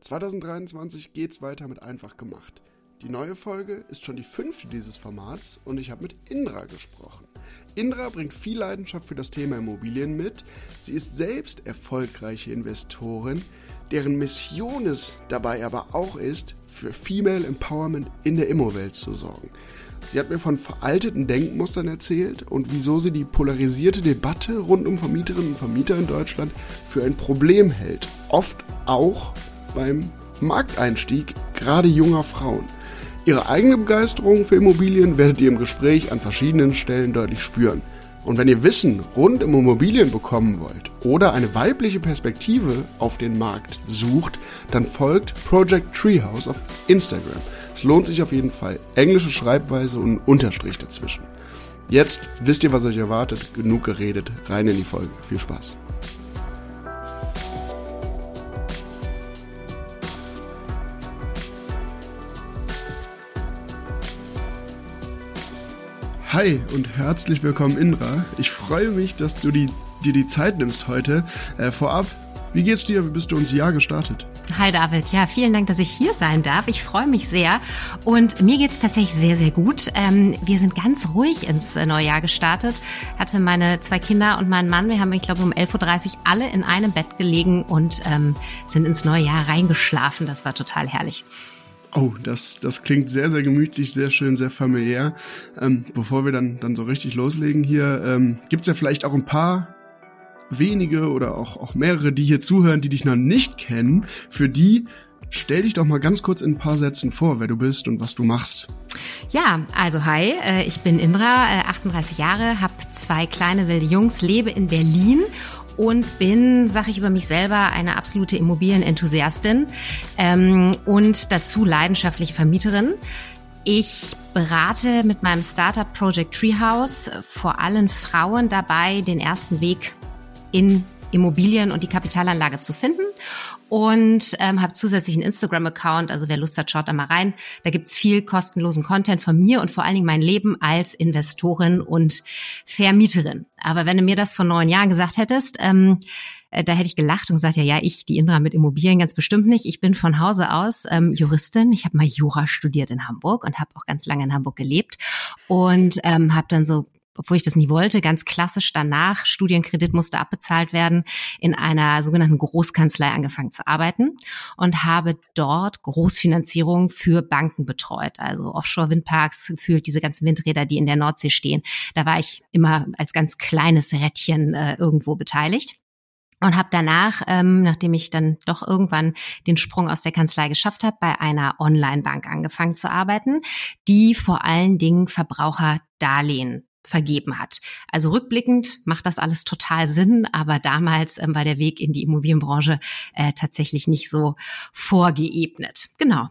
2023 geht's weiter mit Einfach gemacht. Die neue Folge ist schon die fünfte dieses Formats und ich habe mit Indra gesprochen. Indra bringt viel Leidenschaft für das Thema Immobilien mit. Sie ist selbst erfolgreiche Investorin, deren Mission es dabei aber auch ist, für Female Empowerment in der Immowelt zu sorgen. Sie hat mir von veralteten Denkmustern erzählt und wieso sie die polarisierte Debatte rund um Vermieterinnen und Vermieter in Deutschland für ein Problem hält. Oft auch beim Markteinstieg gerade junger Frauen. Ihre eigene Begeisterung für Immobilien werdet ihr im Gespräch an verschiedenen Stellen deutlich spüren. Und wenn ihr Wissen rund um Immobilien bekommen wollt oder eine weibliche Perspektive auf den Markt sucht, dann folgt Project Treehouse auf Instagram. Es lohnt sich auf jeden Fall. Englische Schreibweise und Unterstrich dazwischen. Jetzt wisst ihr, was euch erwartet. Genug geredet. Rein in die Folge. Viel Spaß. Hi und herzlich willkommen, Indra. Ich freue mich, dass du die, dir die Zeit nimmst heute. Äh, vorab, wie geht's dir? Wie bist du ins Jahr gestartet? Hi David, ja, vielen Dank, dass ich hier sein darf. Ich freue mich sehr und mir geht's tatsächlich sehr, sehr gut. Ähm, wir sind ganz ruhig ins äh, neue Jahr gestartet. Hatte meine zwei Kinder und meinen Mann, wir haben, ich glaube, um 11.30 Uhr alle in einem Bett gelegen und ähm, sind ins neue Jahr reingeschlafen. Das war total herrlich. Oh, das, das klingt sehr, sehr gemütlich, sehr schön, sehr familiär. Ähm, bevor wir dann, dann so richtig loslegen hier, ähm, gibt ja vielleicht auch ein paar wenige oder auch, auch mehrere, die hier zuhören, die dich noch nicht kennen. Für die stell dich doch mal ganz kurz in ein paar Sätzen vor, wer du bist und was du machst. Ja, also hi, äh, ich bin Indra, 38 äh, Jahre, habe zwei kleine wilde Jungs, lebe in Berlin und bin, sage ich über mich selber, eine absolute Immobilienenthusiastin ähm, und dazu leidenschaftliche Vermieterin. Ich berate mit meinem Startup Project Treehouse vor allem Frauen dabei, den ersten Weg in Immobilien und die Kapitalanlage zu finden und ähm, habe zusätzlich einen Instagram-Account, also wer Lust hat, schaut da mal rein. Da gibt's viel kostenlosen Content von mir und vor allen Dingen mein Leben als Investorin und Vermieterin. Aber wenn du mir das vor neun Jahren gesagt hättest, ähm, äh, da hätte ich gelacht und gesagt, ja, ja, ich, die Indra mit Immobilien ganz bestimmt nicht. Ich bin von Hause aus ähm, Juristin. Ich habe mal Jura studiert in Hamburg und habe auch ganz lange in Hamburg gelebt und ähm, habe dann so obwohl ich das nie wollte, ganz klassisch danach, Studienkredit musste abbezahlt werden, in einer sogenannten Großkanzlei angefangen zu arbeiten und habe dort Großfinanzierung für Banken betreut, also Offshore-Windparks, gefühlt diese ganzen Windräder, die in der Nordsee stehen. Da war ich immer als ganz kleines Rädchen äh, irgendwo beteiligt und habe danach, ähm, nachdem ich dann doch irgendwann den Sprung aus der Kanzlei geschafft habe, bei einer Online-Bank angefangen zu arbeiten, die vor allen Dingen Verbraucherdarlehen vergeben hat. Also rückblickend macht das alles total Sinn, aber damals ähm, war der Weg in die Immobilienbranche äh, tatsächlich nicht so vorgeebnet. Genau.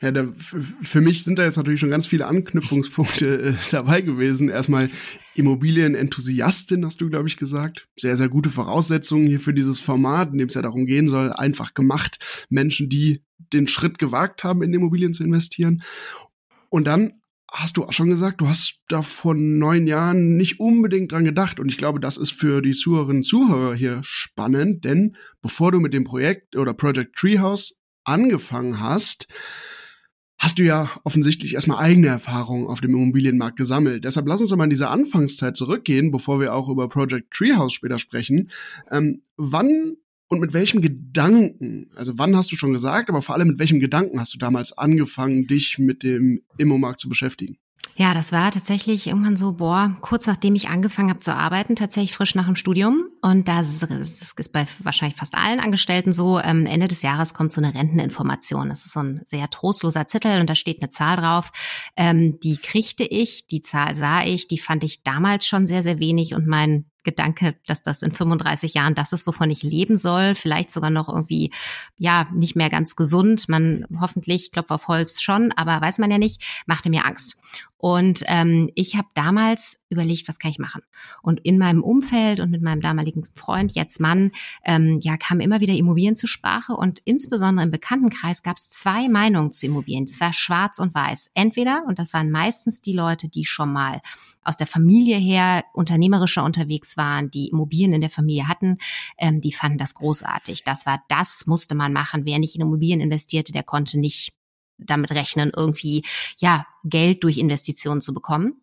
Ja, da, für mich sind da jetzt natürlich schon ganz viele Anknüpfungspunkte äh, dabei gewesen. Erstmal Immobilienenthusiastin, hast du, glaube ich, gesagt. Sehr, sehr gute Voraussetzungen hier für dieses Format, in dem es ja darum gehen soll, einfach gemacht, Menschen, die den Schritt gewagt haben, in Immobilien zu investieren. Und dann hast du auch schon gesagt, du hast da vor neun Jahren nicht unbedingt dran gedacht. Und ich glaube, das ist für die Zuhörerinnen und Zuhörer hier spannend, denn bevor du mit dem Projekt oder Project Treehouse angefangen hast, hast du ja offensichtlich erstmal eigene Erfahrungen auf dem Immobilienmarkt gesammelt. Deshalb lass uns doch mal in diese Anfangszeit zurückgehen, bevor wir auch über Project Treehouse später sprechen. Ähm, wann und mit welchem Gedanken, also wann hast du schon gesagt, aber vor allem mit welchem Gedanken hast du damals angefangen, dich mit dem Immomarkt zu beschäftigen? Ja, das war tatsächlich irgendwann so, boah, kurz nachdem ich angefangen habe zu arbeiten, tatsächlich frisch nach dem Studium. Und das ist bei wahrscheinlich fast allen Angestellten so, ähm, Ende des Jahres kommt so eine Renteninformation. Das ist so ein sehr trostloser Zettel und da steht eine Zahl drauf. Ähm, die kriegte ich, die Zahl sah ich, die fand ich damals schon sehr, sehr wenig und mein Gedanke, dass das in 35 Jahren das ist, wovon ich leben soll, vielleicht sogar noch irgendwie, ja, nicht mehr ganz gesund. Man hoffentlich, Klopf auf Holz schon, aber weiß man ja nicht, machte mir Angst. Und ähm, ich habe damals überlegt, was kann ich machen? Und in meinem Umfeld und mit meinem damaligen Freund, jetzt Mann, ähm, ja, kamen immer wieder Immobilien zur Sprache und insbesondere im Bekanntenkreis gab es zwei Meinungen zu Immobilien. Es war schwarz und weiß. Entweder, und das waren meistens die Leute, die schon mal aus der Familie her unternehmerischer unterwegs waren, die Immobilien in der Familie hatten, ähm, die fanden das großartig. Das war, das musste man machen. Wer nicht in Immobilien investierte, der konnte nicht damit rechnen, irgendwie ja Geld durch Investitionen zu bekommen.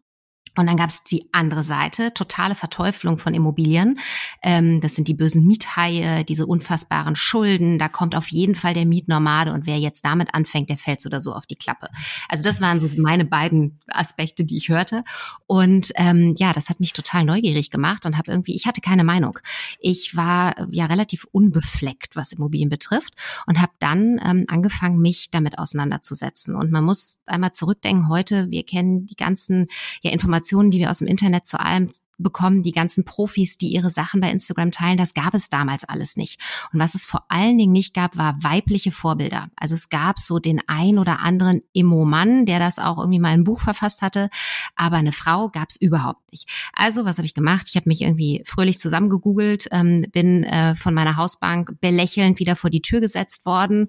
Und dann gab es die andere Seite, totale Verteuflung von Immobilien. Ähm, das sind die bösen Miethaie, diese unfassbaren Schulden. Da kommt auf jeden Fall der Mietnomade und wer jetzt damit anfängt, der fällt so oder so auf die Klappe. Also das waren so meine beiden Aspekte, die ich hörte. Und ähm, ja, das hat mich total neugierig gemacht und habe irgendwie, ich hatte keine Meinung. Ich war ja relativ unbefleckt, was Immobilien betrifft und habe dann ähm, angefangen, mich damit auseinanderzusetzen. Und man muss einmal zurückdenken, heute, wir kennen die ganzen ja, Informationen, Informationen, die wir aus dem Internet zu allem bekommen, die ganzen Profis, die ihre Sachen bei Instagram teilen, das gab es damals alles nicht. Und was es vor allen Dingen nicht gab, war weibliche Vorbilder. Also es gab so den ein oder anderen Immo-Mann, der das auch irgendwie mal in ein Buch verfasst hatte, aber eine Frau gab es überhaupt nicht. Also was habe ich gemacht? Ich habe mich irgendwie fröhlich zusammengegoogelt, ähm, bin äh, von meiner Hausbank belächelnd wieder vor die Tür gesetzt worden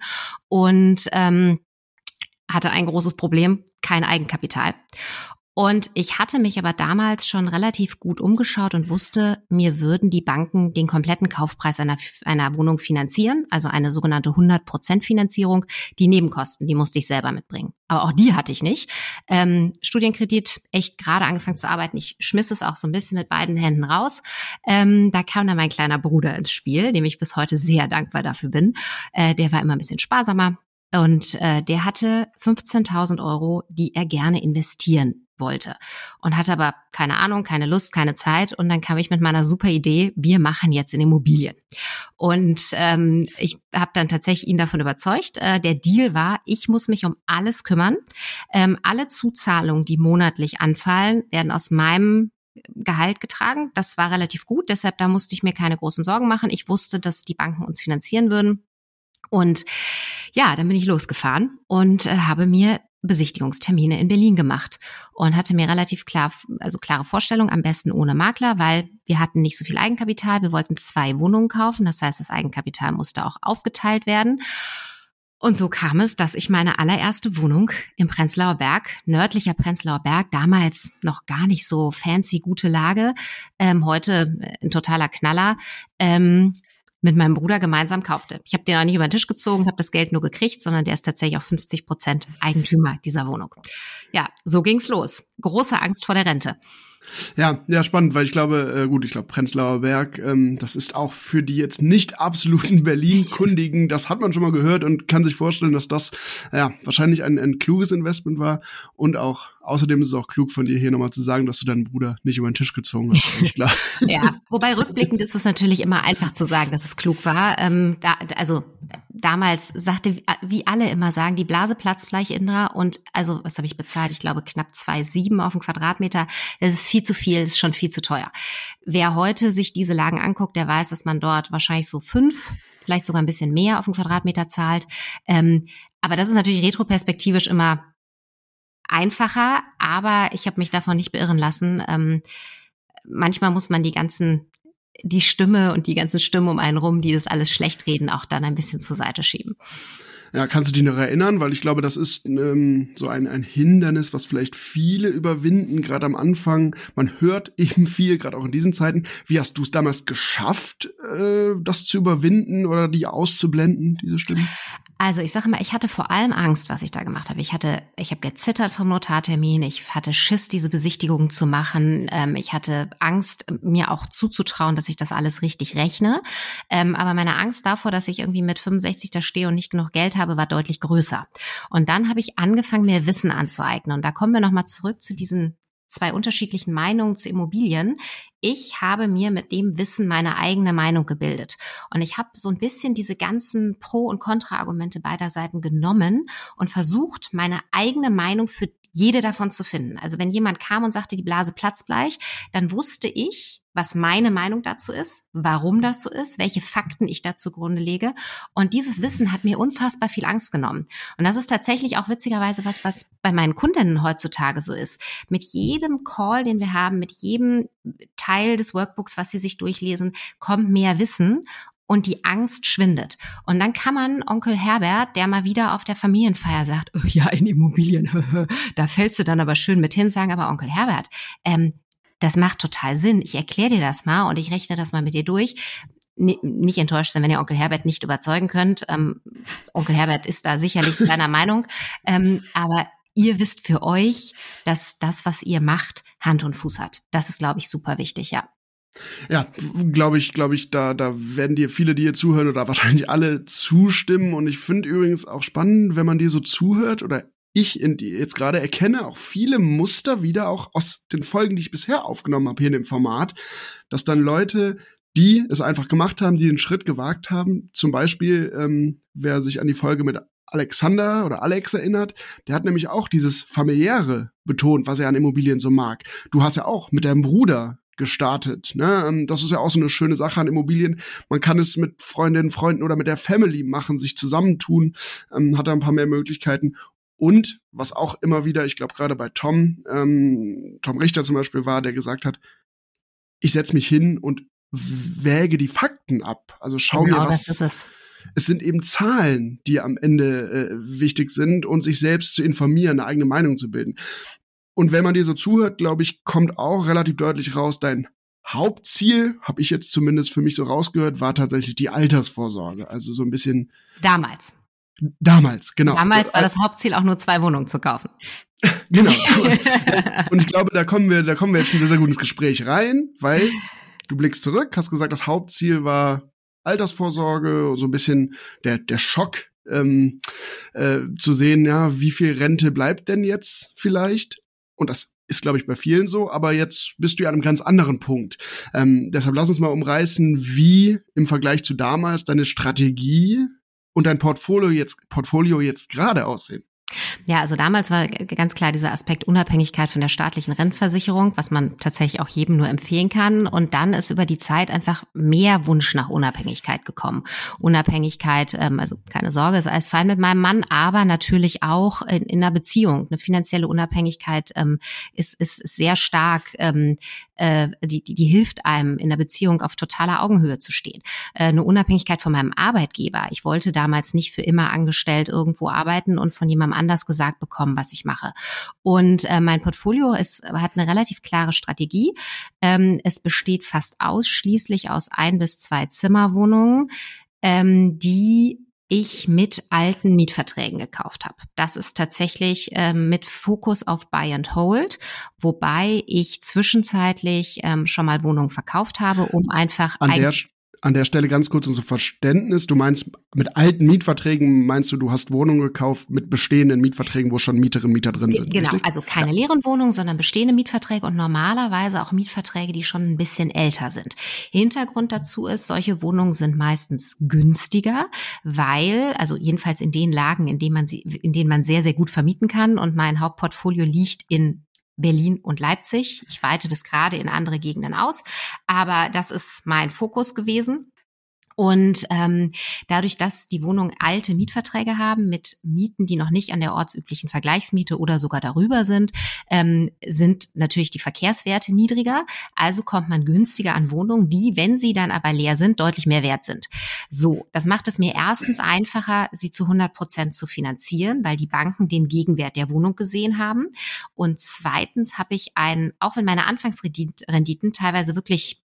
und ähm, hatte ein großes Problem, kein Eigenkapital. Und ich hatte mich aber damals schon relativ gut umgeschaut und wusste, mir würden die Banken den kompletten Kaufpreis einer, einer Wohnung finanzieren, also eine sogenannte 100% Finanzierung. Die Nebenkosten, die musste ich selber mitbringen. Aber auch die hatte ich nicht. Ähm, Studienkredit, echt gerade angefangen zu arbeiten. Ich schmiss es auch so ein bisschen mit beiden Händen raus. Ähm, da kam dann mein kleiner Bruder ins Spiel, dem ich bis heute sehr dankbar dafür bin. Äh, der war immer ein bisschen sparsamer. Und äh, der hatte 15.000 Euro, die er gerne investieren wollte und hatte aber keine Ahnung, keine Lust, keine Zeit und dann kam ich mit meiner super Idee, wir machen jetzt in Immobilien. Und ähm, ich habe dann tatsächlich ihn davon überzeugt. Äh, der Deal war, ich muss mich um alles kümmern. Ähm, alle Zuzahlungen, die monatlich anfallen, werden aus meinem Gehalt getragen. Das war relativ gut, deshalb da musste ich mir keine großen Sorgen machen. Ich wusste, dass die Banken uns finanzieren würden. Und ja, dann bin ich losgefahren und äh, habe mir Besichtigungstermine in Berlin gemacht und hatte mir relativ klar, also klare Vorstellung, am besten ohne Makler, weil wir hatten nicht so viel Eigenkapital. Wir wollten zwei Wohnungen kaufen. Das heißt, das Eigenkapital musste auch aufgeteilt werden. Und so kam es, dass ich meine allererste Wohnung im Prenzlauer Berg, nördlicher Prenzlauer Berg, damals noch gar nicht so fancy gute Lage, ähm, heute ein totaler Knaller, ähm, mit meinem Bruder gemeinsam kaufte. Ich habe den auch nicht über den Tisch gezogen, habe das Geld nur gekriegt, sondern der ist tatsächlich auch 50 Prozent Eigentümer dieser Wohnung. Ja, so ging's los. Große Angst vor der Rente. Ja, ja, spannend, weil ich glaube, äh, gut, ich glaube, Prenzlauer Berg, ähm, das ist auch für die jetzt nicht absoluten Berlin-Kundigen, das hat man schon mal gehört und kann sich vorstellen, dass das ja wahrscheinlich ein, ein kluges Investment war und auch Außerdem ist es auch klug von dir hier nochmal zu sagen, dass du deinen Bruder nicht über den Tisch gezogen hast. Ich klar. ja, wobei rückblickend ist es natürlich immer einfach zu sagen, dass es klug war. Ähm, da, also damals sagte, wie alle immer sagen, die Blase platzt gleich Indra und also was habe ich bezahlt? Ich glaube knapp zwei sieben auf den Quadratmeter. Das ist viel zu viel, ist schon viel zu teuer. Wer heute sich diese Lagen anguckt, der weiß, dass man dort wahrscheinlich so fünf vielleicht sogar ein bisschen mehr auf den Quadratmeter zahlt. Ähm, aber das ist natürlich retroperspektivisch immer einfacher, aber ich habe mich davon nicht beirren lassen. Ähm, manchmal muss man die ganzen, die Stimme und die ganzen Stimmen um einen rum, die das alles schlecht reden, auch dann ein bisschen zur Seite schieben. Ja, kannst du dich noch erinnern? Weil ich glaube, das ist ähm, so ein, ein Hindernis, was vielleicht viele überwinden, gerade am Anfang. Man hört eben viel, gerade auch in diesen Zeiten. Wie hast du es damals geschafft, äh, das zu überwinden oder die auszublenden, diese Stimmen? Also ich sage mal, ich hatte vor allem Angst, was ich da gemacht habe. Ich hatte, ich habe gezittert vom Notartermin, ich hatte Schiss, diese Besichtigung zu machen. Ähm, ich hatte Angst, mir auch zuzutrauen, dass ich das alles richtig rechne. Ähm, aber meine Angst davor, dass ich irgendwie mit 65 da stehe und nicht genug Geld habe, war deutlich größer. Und dann habe ich angefangen, mir Wissen anzueignen. Und da kommen wir nochmal zurück zu diesen zwei unterschiedlichen Meinungen zu Immobilien. Ich habe mir mit dem Wissen meine eigene Meinung gebildet. Und ich habe so ein bisschen diese ganzen Pro- und Kontra-Argumente beider Seiten genommen und versucht, meine eigene Meinung für jede davon zu finden. Also wenn jemand kam und sagte, die Blase platzbleich, dann wusste ich, was meine Meinung dazu ist, warum das so ist, welche Fakten ich dazu Grunde lege. Und dieses Wissen hat mir unfassbar viel Angst genommen. Und das ist tatsächlich auch witzigerweise was, was bei meinen Kundinnen heutzutage so ist. Mit jedem Call, den wir haben, mit jedem Teil des Workbooks, was sie sich durchlesen, kommt mehr Wissen und die Angst schwindet. Und dann kann man Onkel Herbert, der mal wieder auf der Familienfeier sagt, oh ja, in Immobilien, da fällst du dann aber schön mit hin, sagen aber Onkel Herbert, ähm, das macht total Sinn. Ich erkläre dir das mal und ich rechne das mal mit dir durch. nicht enttäuscht sein, wenn ihr Onkel Herbert nicht überzeugen könnt. Ähm, Onkel Herbert ist da sicherlich seiner Meinung. Ähm, aber ihr wisst für euch, dass das, was ihr macht, Hand und Fuß hat. Das ist, glaube ich, super wichtig, ja. Ja, glaube ich, glaube ich, da, da werden dir viele, die hier zuhören oder wahrscheinlich alle zustimmen. Und ich finde übrigens auch spannend, wenn man dir so zuhört oder ich in die, jetzt gerade erkenne auch viele Muster wieder, auch aus den Folgen, die ich bisher aufgenommen habe hier in dem Format, dass dann Leute, die es einfach gemacht haben, die den Schritt gewagt haben, zum Beispiel, ähm, wer sich an die Folge mit Alexander oder Alex erinnert, der hat nämlich auch dieses familiäre betont, was er an Immobilien so mag. Du hast ja auch mit deinem Bruder gestartet. Ne? Ähm, das ist ja auch so eine schöne Sache an Immobilien. Man kann es mit Freundinnen, Freunden oder mit der Family machen, sich zusammentun, ähm, hat da ein paar mehr Möglichkeiten. Und was auch immer wieder, ich glaube gerade bei Tom, ähm, Tom Richter zum Beispiel war, der gesagt hat, ich setze mich hin und wäge die Fakten ab. Also schau genau, mir was. Es. es. sind eben Zahlen, die am Ende äh, wichtig sind und sich selbst zu informieren, eine eigene Meinung zu bilden. Und wenn man dir so zuhört, glaube ich, kommt auch relativ deutlich raus, dein Hauptziel, habe ich jetzt zumindest für mich so rausgehört, war tatsächlich die Altersvorsorge. Also so ein bisschen. Damals. Damals, genau. Damals war das Hauptziel auch nur zwei Wohnungen zu kaufen. genau. Und ich glaube, da kommen wir, da kommen wir jetzt schon sehr, sehr gut ins Gespräch rein, weil du blickst zurück, hast gesagt, das Hauptziel war Altersvorsorge, so ein bisschen der, der Schock ähm, äh, zu sehen, ja, wie viel Rente bleibt denn jetzt vielleicht? Und das ist, glaube ich, bei vielen so, aber jetzt bist du ja an einem ganz anderen Punkt. Ähm, deshalb lass uns mal umreißen, wie im Vergleich zu damals deine Strategie und dein Portfolio jetzt, Portfolio jetzt gerade aussehen? Ja, also damals war ganz klar dieser Aspekt Unabhängigkeit von der staatlichen Rentenversicherung, was man tatsächlich auch jedem nur empfehlen kann. Und dann ist über die Zeit einfach mehr Wunsch nach Unabhängigkeit gekommen. Unabhängigkeit, ähm, also keine Sorge, ist alles fein mit meinem Mann, aber natürlich auch in, in einer Beziehung. Eine finanzielle Unabhängigkeit ähm, ist, ist sehr stark, ähm, äh, die, die, die hilft einem in der Beziehung auf totaler Augenhöhe zu stehen. Äh, eine Unabhängigkeit von meinem Arbeitgeber. Ich wollte damals nicht für immer angestellt irgendwo arbeiten und von jemandem anders gesagt bekommen, was ich mache. Und äh, mein Portfolio ist, hat eine relativ klare Strategie. Ähm, es besteht fast ausschließlich aus ein bis zwei Zimmerwohnungen, ähm, die ich mit alten Mietverträgen gekauft habe. Das ist tatsächlich ähm, mit Fokus auf Buy and Hold, wobei ich zwischenzeitlich ähm, schon mal Wohnungen verkauft habe, um einfach an der, an der Stelle ganz kurz unser Verständnis. Du meinst, mit alten Mietverträgen meinst du, du hast Wohnungen gekauft mit bestehenden Mietverträgen, wo schon Mieterinnen und Mieter drin sind. Genau, richtig? also keine ja. leeren Wohnungen, sondern bestehende Mietverträge und normalerweise auch Mietverträge, die schon ein bisschen älter sind. Hintergrund dazu ist, solche Wohnungen sind meistens günstiger, weil, also jedenfalls in den Lagen, in denen man sie, in denen man sehr, sehr gut vermieten kann und mein Hauptportfolio liegt in Berlin und Leipzig. Ich weite das gerade in andere Gegenden aus, aber das ist mein Fokus gewesen. Und ähm, dadurch, dass die Wohnungen alte Mietverträge haben mit Mieten, die noch nicht an der ortsüblichen Vergleichsmiete oder sogar darüber sind, ähm, sind natürlich die Verkehrswerte niedriger. Also kommt man günstiger an Wohnungen, die, wenn sie dann aber leer sind, deutlich mehr wert sind. So, das macht es mir erstens einfacher, sie zu 100 Prozent zu finanzieren, weil die Banken den Gegenwert der Wohnung gesehen haben. Und zweitens habe ich einen, auch wenn meine Anfangsrenditen teilweise wirklich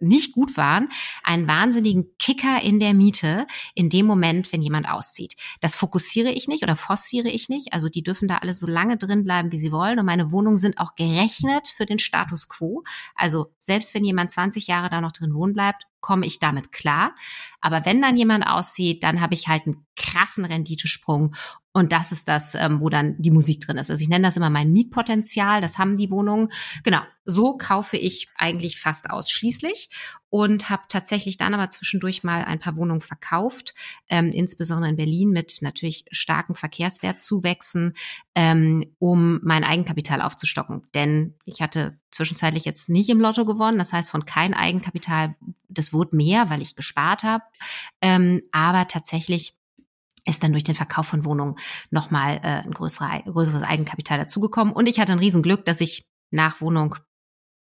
nicht gut waren, einen wahnsinnigen Kicker in der Miete in dem Moment, wenn jemand auszieht. Das fokussiere ich nicht oder forciere ich nicht. Also die dürfen da alle so lange drin bleiben, wie sie wollen. Und meine Wohnungen sind auch gerechnet für den Status quo. Also selbst wenn jemand 20 Jahre da noch drin wohnen bleibt, komme ich damit klar. Aber wenn dann jemand auszieht, dann habe ich halt einen krassen Renditesprung Und das ist das, ähm, wo dann die Musik drin ist. Also ich nenne das immer mein Mietpotenzial. Das haben die Wohnungen. Genau. So kaufe ich eigentlich fast ausschließlich und habe tatsächlich dann aber zwischendurch mal ein paar Wohnungen verkauft, ähm, insbesondere in Berlin mit natürlich starken Verkehrswertzuwächsen, ähm, um mein Eigenkapital aufzustocken. Denn ich hatte zwischenzeitlich jetzt nicht im Lotto gewonnen. Das heißt, von kein Eigenkapital, das wurde mehr, weil ich gespart habe. Ähm, aber tatsächlich ist dann durch den Verkauf von Wohnungen nochmal äh, ein größere, größeres Eigenkapital dazugekommen. Und ich hatte ein Riesenglück, dass ich nach Wohnung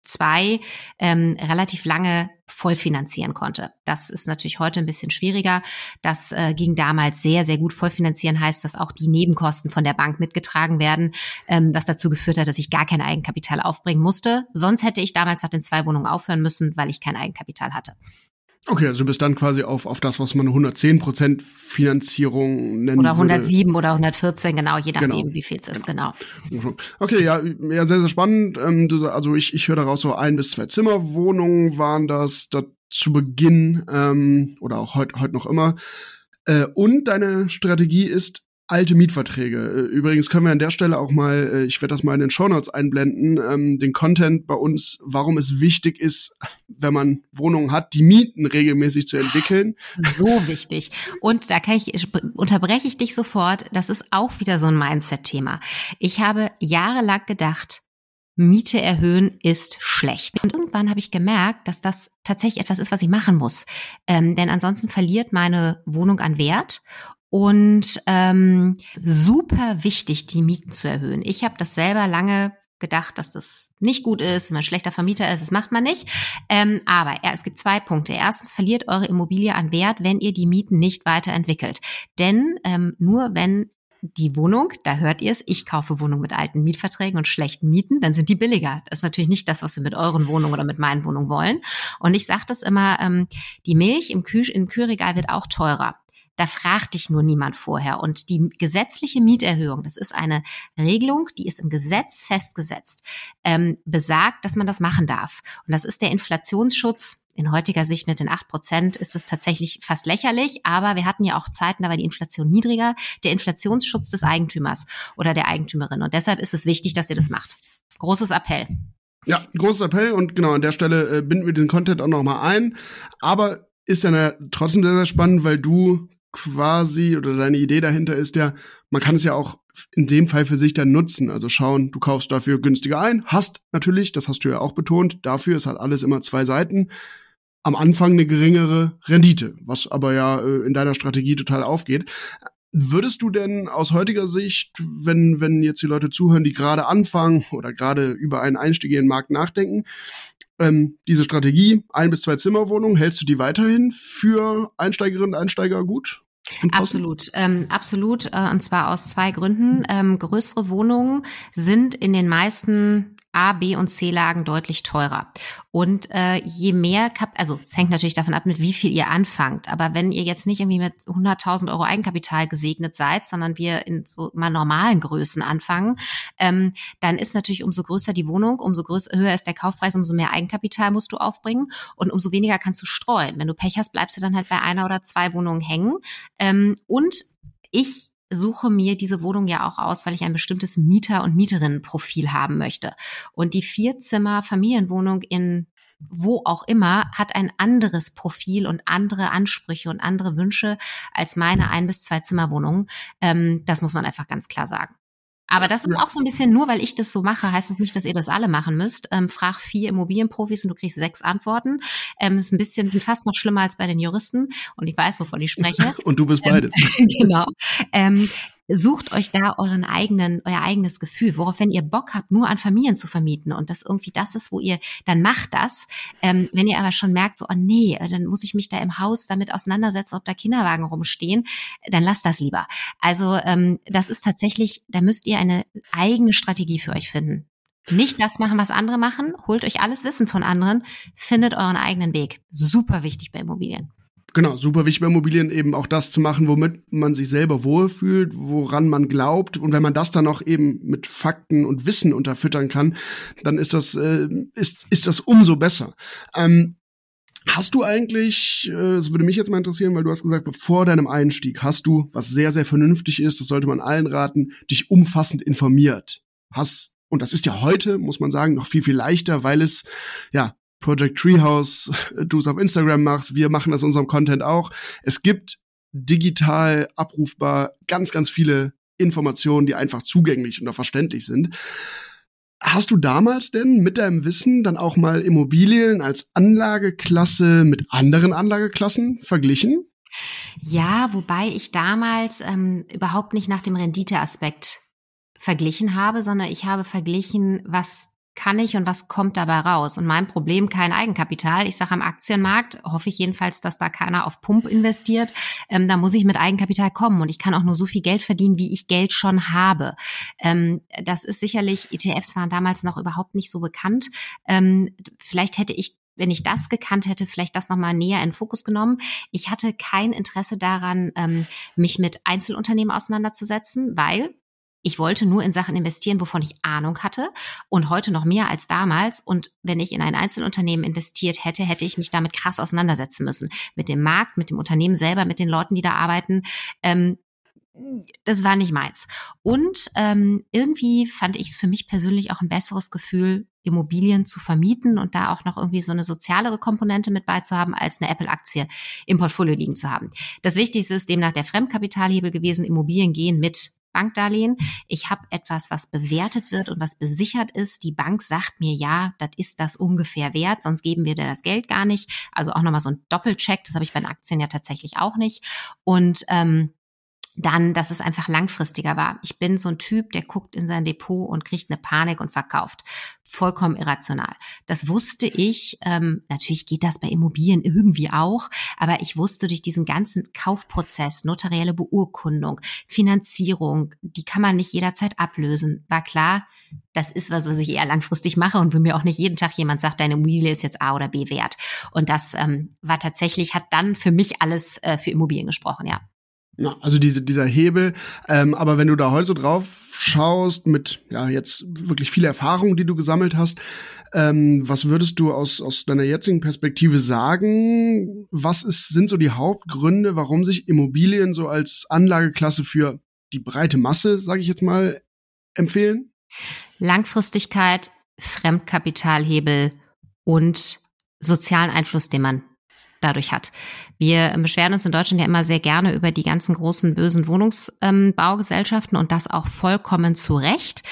zwei ähm, relativ lange vollfinanzieren konnte. Das ist natürlich heute ein bisschen schwieriger. Das äh, ging damals sehr, sehr gut. Vollfinanzieren heißt, dass auch die Nebenkosten von der Bank mitgetragen werden, ähm, was dazu geführt hat, dass ich gar kein Eigenkapital aufbringen musste. Sonst hätte ich damals nach den zwei Wohnungen aufhören müssen, weil ich kein Eigenkapital hatte. Okay, also du bist dann quasi auf, auf das, was man 110% Finanzierung nennt. Oder 107 würde. oder 114, genau, je nachdem, genau. wie viel es ist, genau. genau. Okay, ja, ja, sehr, sehr spannend. Ähm, du, also ich, ich höre daraus so ein bis zwei Zimmerwohnungen waren das, das zu Beginn ähm, oder auch heute heut noch immer. Äh, und deine Strategie ist alte Mietverträge. Äh, übrigens können wir an der Stelle auch mal, äh, ich werde das mal in den Shownotes einblenden, ähm, den Content bei uns, warum es wichtig ist, wenn man Wohnungen hat, die Mieten regelmäßig zu entwickeln. So wichtig. Und da kann ich, unterbreche ich dich sofort. Das ist auch wieder so ein Mindset-Thema. Ich habe jahrelang gedacht, Miete erhöhen ist schlecht. Und irgendwann habe ich gemerkt, dass das tatsächlich etwas ist, was ich machen muss. Ähm, denn ansonsten verliert meine Wohnung an Wert und ähm, super wichtig, die Mieten zu erhöhen. Ich habe das selber lange gedacht, dass das nicht gut ist, wenn man schlechter Vermieter ist, das macht man nicht. Ähm, aber es gibt zwei Punkte. Erstens verliert eure Immobilie an Wert, wenn ihr die Mieten nicht weiterentwickelt. Denn ähm, nur wenn die Wohnung, da hört ihr es, ich kaufe Wohnungen mit alten Mietverträgen und schlechten Mieten, dann sind die billiger. Das ist natürlich nicht das, was wir mit euren Wohnungen oder mit meinen Wohnungen wollen. Und ich sage das immer, ähm, die Milch im, Kühl im Kühlregal wird auch teurer. Da fragt dich nur niemand vorher. Und die gesetzliche Mieterhöhung, das ist eine Regelung, die ist im Gesetz festgesetzt, ähm, besagt, dass man das machen darf. Und das ist der Inflationsschutz. In heutiger Sicht mit den acht Prozent ist es tatsächlich fast lächerlich, aber wir hatten ja auch Zeiten, da war die Inflation niedriger. Der Inflationsschutz des Eigentümers oder der Eigentümerin. Und deshalb ist es wichtig, dass ihr das macht. Großes Appell. Ja, großes Appell und genau an der Stelle äh, binden wir den Content auch nochmal ein. Aber ist ja trotzdem sehr, sehr spannend, weil du quasi oder deine Idee dahinter ist ja, man kann es ja auch in dem Fall für sich dann nutzen. Also schauen, du kaufst dafür günstiger ein, hast natürlich, das hast du ja auch betont, dafür ist halt alles immer zwei Seiten. Am Anfang eine geringere Rendite, was aber ja äh, in deiner Strategie total aufgeht. Würdest du denn aus heutiger Sicht, wenn, wenn jetzt die Leute zuhören, die gerade anfangen oder gerade über einen Einstieg in den Markt nachdenken, ähm, diese Strategie, ein bis zwei Zimmerwohnungen, hältst du die weiterhin für Einsteigerinnen und Einsteiger gut? Absolut, ähm, absolut. Äh, und zwar aus zwei Gründen. Ähm, größere Wohnungen sind in den meisten A, B und C-Lagen deutlich teurer. Und äh, je mehr, Kap also es hängt natürlich davon ab, mit wie viel ihr anfangt. Aber wenn ihr jetzt nicht irgendwie mit 100.000 Euro Eigenkapital gesegnet seid, sondern wir in so mal normalen Größen anfangen, ähm, dann ist natürlich umso größer die Wohnung, umso größer, höher ist der Kaufpreis, umso mehr Eigenkapital musst du aufbringen und umso weniger kannst du streuen. Wenn du Pech hast, bleibst du dann halt bei einer oder zwei Wohnungen hängen. Ähm, und ich suche mir diese Wohnung ja auch aus, weil ich ein bestimmtes Mieter- und Mieterinnenprofil haben möchte. Und die Vierzimmer-Familienwohnung in wo auch immer, hat ein anderes Profil und andere Ansprüche und andere Wünsche als meine ein- bis zwei Zimmerwohnung. Ähm, das muss man einfach ganz klar sagen. Aber das ist auch so ein bisschen, nur weil ich das so mache, heißt es das nicht, dass ihr das alle machen müsst. Ähm, frag vier Immobilienprofis und du kriegst sechs Antworten. Ähm, ist ein bisschen fast noch schlimmer als bei den Juristen. Und ich weiß, wovon ich spreche. und du bist beides. Ähm, genau. Ähm, sucht euch da euren eigenen, euer eigenes Gefühl, worauf wenn ihr Bock habt, nur an Familien zu vermieten und das irgendwie das ist, wo ihr, dann macht das. Ähm, wenn ihr aber schon merkt, so, oh nee, dann muss ich mich da im Haus damit auseinandersetzen, ob da Kinderwagen rumstehen, dann lasst das lieber. Also ähm, das ist tatsächlich, da müsst ihr eine eigene Strategie für euch finden. Nicht das machen, was andere machen. Holt euch alles Wissen von anderen. Findet euren eigenen Weg. Super wichtig bei Immobilien. Genau, super wichtig bei Immobilien eben auch das zu machen, womit man sich selber wohlfühlt, woran man glaubt. Und wenn man das dann auch eben mit Fakten und Wissen unterfüttern kann, dann ist das, äh, ist, ist das umso besser. Ähm, Hast du eigentlich, äh, das würde mich jetzt mal interessieren, weil du hast gesagt, bevor deinem Einstieg hast du, was sehr, sehr vernünftig ist, das sollte man allen raten, dich umfassend informiert. Hast, und das ist ja heute, muss man sagen, noch viel, viel leichter, weil es, ja, Project Treehouse, du es auf Instagram machst, wir machen das in unserem Content auch. Es gibt digital abrufbar ganz, ganz viele Informationen, die einfach zugänglich und verständlich sind. Hast du damals denn mit deinem Wissen dann auch mal Immobilien als Anlageklasse mit anderen Anlageklassen verglichen? Ja, wobei ich damals ähm, überhaupt nicht nach dem Renditeaspekt verglichen habe, sondern ich habe verglichen, was kann ich und was kommt dabei raus? Und mein Problem kein Eigenkapital. Ich sage am Aktienmarkt, hoffe ich jedenfalls, dass da keiner auf Pump investiert. Ähm, da muss ich mit Eigenkapital kommen und ich kann auch nur so viel Geld verdienen, wie ich Geld schon habe. Ähm, das ist sicherlich, ETFs waren damals noch überhaupt nicht so bekannt. Ähm, vielleicht hätte ich wenn ich das gekannt hätte, vielleicht das nochmal näher in Fokus genommen. Ich hatte kein Interesse daran, ähm, mich mit Einzelunternehmen auseinanderzusetzen, weil ich wollte nur in Sachen investieren, wovon ich Ahnung hatte und heute noch mehr als damals. Und wenn ich in ein Einzelunternehmen investiert hätte, hätte ich mich damit krass auseinandersetzen müssen. Mit dem Markt, mit dem Unternehmen selber, mit den Leuten, die da arbeiten. Ähm, das war nicht meins. Und ähm, irgendwie fand ich es für mich persönlich auch ein besseres Gefühl, Immobilien zu vermieten und da auch noch irgendwie so eine sozialere Komponente mit beizuhaben, als eine Apple-Aktie im Portfolio liegen zu haben. Das Wichtigste ist demnach der Fremdkapitalhebel gewesen. Immobilien gehen mit Bankdarlehen. Ich habe etwas, was bewertet wird und was besichert ist. Die Bank sagt mir, ja, das ist das ungefähr wert, sonst geben wir dir das Geld gar nicht. Also auch nochmal so ein Doppelcheck, das habe ich bei den Aktien ja tatsächlich auch nicht. Und ähm, dann, dass es einfach langfristiger war. Ich bin so ein Typ, der guckt in sein Depot und kriegt eine Panik und verkauft. Vollkommen irrational. Das wusste ich. Ähm, natürlich geht das bei Immobilien irgendwie auch, aber ich wusste durch diesen ganzen Kaufprozess, notarielle Beurkundung, Finanzierung, die kann man nicht jederzeit ablösen. War klar, das ist was, was ich eher langfristig mache und wo mir auch nicht jeden Tag jemand sagt, deine Immobilie ist jetzt A oder B wert. Und das ähm, war tatsächlich, hat dann für mich alles äh, für Immobilien gesprochen, ja. Na, also diese, dieser Hebel. Ähm, aber wenn du da heute so drauf schaust, mit ja jetzt wirklich viel Erfahrung, die du gesammelt hast, ähm, was würdest du aus, aus deiner jetzigen Perspektive sagen? Was ist, sind so die Hauptgründe, warum sich Immobilien so als Anlageklasse für die breite Masse, sage ich jetzt mal, empfehlen? Langfristigkeit, Fremdkapitalhebel und sozialen Einfluss, den man dadurch hat. Wir beschweren uns in Deutschland ja immer sehr gerne über die ganzen großen bösen Wohnungsbaugesellschaften und das auch vollkommen zu Recht.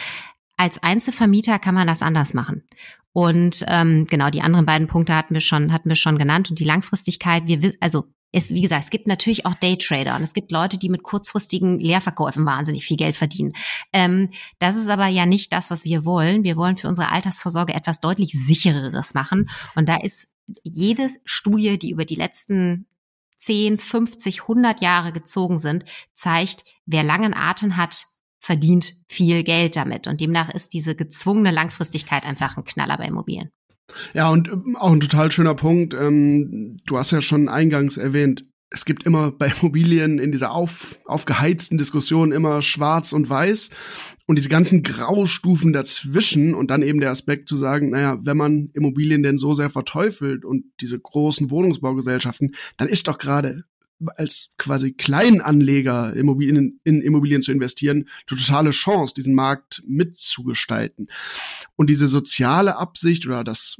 Als Einzelvermieter kann man das anders machen. Und ähm, genau, die anderen beiden Punkte hatten wir schon, hatten wir schon genannt. Und die Langfristigkeit, wir also es, wie gesagt, es gibt natürlich auch Daytrader und es gibt Leute, die mit kurzfristigen Leerverkäufen wahnsinnig viel Geld verdienen. Ähm, das ist aber ja nicht das, was wir wollen. Wir wollen für unsere Altersvorsorge etwas deutlich sichereres machen. Und da ist jede Studie, die über die letzten 10, 50, 100 Jahre gezogen sind, zeigt, wer langen Atem hat, verdient viel Geld damit. Und demnach ist diese gezwungene Langfristigkeit einfach ein Knaller bei Immobilien. Ja, und ähm, auch ein total schöner Punkt. Ähm, du hast ja schon eingangs erwähnt, es gibt immer bei Immobilien in dieser auf, aufgeheizten Diskussion immer schwarz und weiß und diese ganzen Graustufen dazwischen und dann eben der Aspekt zu sagen, naja, wenn man Immobilien denn so sehr verteufelt und diese großen Wohnungsbaugesellschaften, dann ist doch gerade als quasi Kleinanleger Immobilien, in Immobilien zu investieren, eine totale Chance, diesen Markt mitzugestalten. Und diese soziale Absicht oder das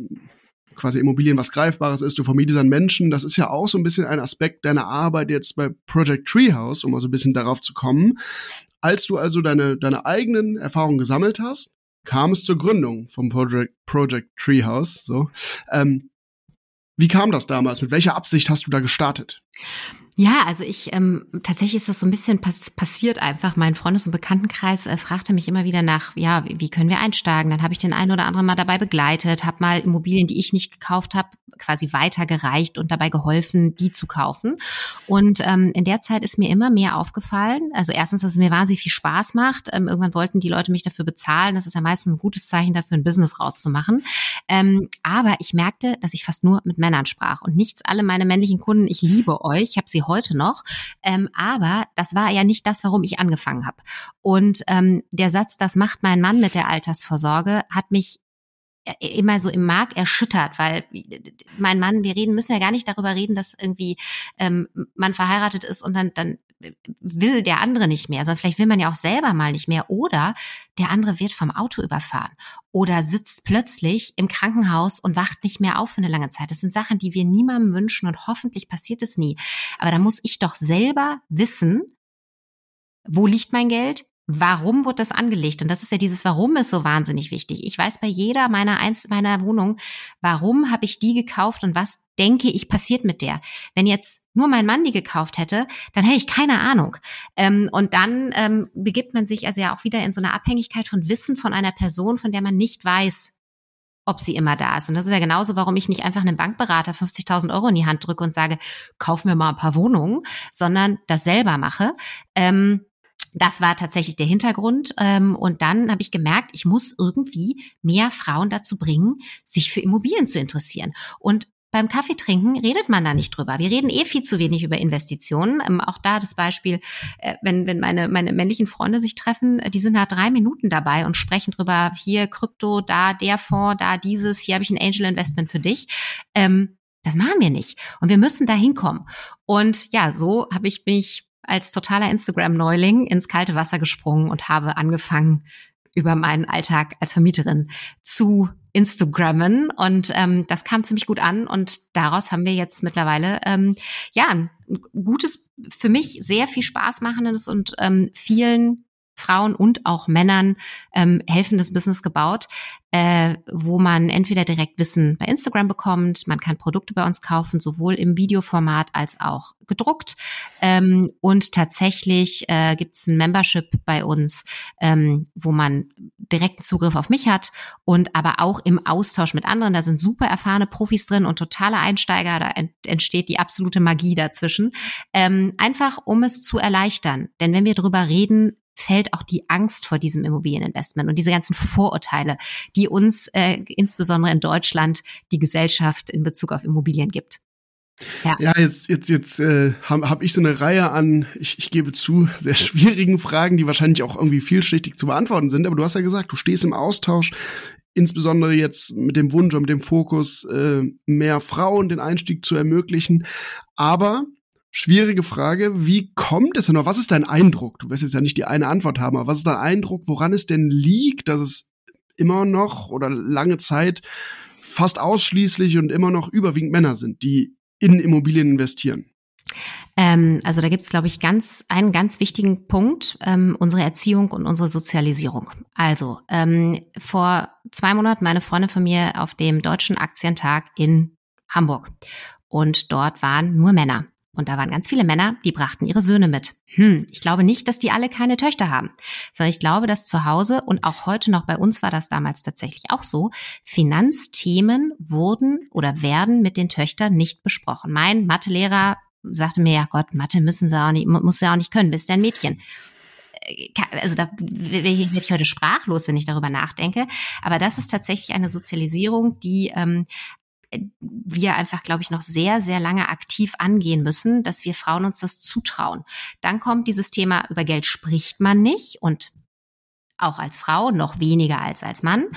quasi Immobilien was Greifbares ist, du vermietest an Menschen, das ist ja auch so ein bisschen ein Aspekt deiner Arbeit jetzt bei Project Treehouse, um mal so ein bisschen darauf zu kommen. Als du also deine, deine eigenen Erfahrungen gesammelt hast, kam es zur Gründung vom Project, Project Treehouse. So. Ähm, wie kam das damals? Mit welcher Absicht hast du da gestartet? Ja, also ich ähm, tatsächlich ist das so ein bisschen pass passiert einfach. Mein Freundes- und Bekanntenkreis äh, fragte mich immer wieder nach, ja, wie, wie können wir einsteigen? Dann habe ich den einen oder anderen mal dabei begleitet, habe mal Immobilien, die ich nicht gekauft habe, quasi weitergereicht und dabei geholfen, die zu kaufen. Und ähm, in der Zeit ist mir immer mehr aufgefallen. Also erstens, dass es mir wahnsinnig viel Spaß macht. Ähm, irgendwann wollten die Leute mich dafür bezahlen. Das ist ja meistens ein gutes Zeichen dafür, ein Business rauszumachen. Ähm, aber ich merkte, dass ich fast nur mit Männern sprach und nichts. Alle meine männlichen Kunden, ich liebe euch, ich habe sie heute noch. Ähm, aber das war ja nicht das, warum ich angefangen habe. Und ähm, der Satz, das macht mein Mann mit der Altersvorsorge, hat mich immer so im Mark erschüttert, weil mein Mann, wir reden, müssen ja gar nicht darüber reden, dass irgendwie ähm, man verheiratet ist und dann, dann will der andere nicht mehr, sondern vielleicht will man ja auch selber mal nicht mehr oder der andere wird vom Auto überfahren oder sitzt plötzlich im Krankenhaus und wacht nicht mehr auf für eine lange Zeit. Das sind Sachen, die wir niemandem wünschen und hoffentlich passiert es nie. Aber da muss ich doch selber wissen, wo liegt mein Geld? Warum wird das angelegt? Und das ist ja dieses Warum ist so wahnsinnig wichtig. Ich weiß bei jeder meiner eins meiner Wohnung, warum habe ich die gekauft und was denke ich passiert mit der. Wenn jetzt nur mein Mann die gekauft hätte, dann hätte ich keine Ahnung. Ähm, und dann ähm, begibt man sich also ja auch wieder in so eine Abhängigkeit von Wissen von einer Person, von der man nicht weiß, ob sie immer da ist. Und das ist ja genauso, warum ich nicht einfach einem Bankberater 50.000 Euro in die Hand drücke und sage, kauf mir mal ein paar Wohnungen, sondern das selber mache. Ähm, das war tatsächlich der Hintergrund. Ähm, und dann habe ich gemerkt, ich muss irgendwie mehr Frauen dazu bringen, sich für Immobilien zu interessieren. Und beim Kaffeetrinken redet man da nicht drüber. Wir reden eh viel zu wenig über Investitionen. Ähm, auch da das Beispiel, äh, wenn, wenn meine, meine männlichen Freunde sich treffen, die sind da drei Minuten dabei und sprechen drüber, hier Krypto, da der Fonds, da dieses, hier habe ich ein Angel Investment für dich. Ähm, das machen wir nicht. Und wir müssen da hinkommen. Und ja, so habe ich mich als totaler Instagram-Neuling ins kalte Wasser gesprungen und habe angefangen, über meinen Alltag als Vermieterin zu Instagrammen. Und ähm, das kam ziemlich gut an und daraus haben wir jetzt mittlerweile ähm, ja ein gutes für mich sehr viel Spaß machendes und ähm, vielen Frauen und auch Männern ähm, helfendes Business gebaut, äh, wo man entweder direkt Wissen bei Instagram bekommt, man kann Produkte bei uns kaufen, sowohl im Videoformat als auch gedruckt. Ähm, und tatsächlich äh, gibt es ein Membership bei uns, ähm, wo man direkten Zugriff auf mich hat und aber auch im Austausch mit anderen. Da sind super erfahrene Profis drin und totale Einsteiger. Da ent entsteht die absolute Magie dazwischen. Ähm, einfach um es zu erleichtern. Denn wenn wir darüber reden, fällt auch die Angst vor diesem Immobilieninvestment und diese ganzen Vorurteile, die uns äh, insbesondere in Deutschland die Gesellschaft in Bezug auf Immobilien gibt. Ja. ja, jetzt, jetzt, jetzt äh, habe hab ich so eine Reihe an, ich, ich gebe zu, sehr schwierigen Fragen, die wahrscheinlich auch irgendwie vielschichtig zu beantworten sind. Aber du hast ja gesagt, du stehst im Austausch, insbesondere jetzt mit dem Wunsch und mit dem Fokus, äh, mehr Frauen den Einstieg zu ermöglichen. Aber Schwierige Frage. Wie kommt es denn noch? Was ist dein Eindruck? Du wirst jetzt ja nicht die eine Antwort haben, aber was ist dein Eindruck, woran es denn liegt, dass es immer noch oder lange Zeit fast ausschließlich und immer noch überwiegend Männer sind, die in Immobilien investieren? Ähm, also da gibt es, glaube ich, ganz einen ganz wichtigen Punkt, ähm, unsere Erziehung und unsere Sozialisierung. Also ähm, vor zwei Monaten meine Freundin von mir auf dem Deutschen Aktientag in Hamburg. Und dort waren nur Männer. Und da waren ganz viele Männer, die brachten ihre Söhne mit. Hm, ich glaube nicht, dass die alle keine Töchter haben, sondern ich glaube, dass zu Hause und auch heute noch bei uns war das damals tatsächlich auch so, Finanzthemen wurden oder werden mit den Töchtern nicht besprochen. Mein Mathelehrer sagte mir, ja Gott, Mathe müssen sie auch nicht, muss sie auch nicht können, bist ein Mädchen äh, also da werde ich heute sprachlos, wenn ich darüber nachdenke. Aber das ist tatsächlich eine Sozialisierung, die ähm, wir einfach, glaube ich, noch sehr, sehr lange aktiv angehen müssen, dass wir Frauen uns das zutrauen. Dann kommt dieses Thema, über Geld spricht man nicht und auch als Frau, noch weniger als als Mann.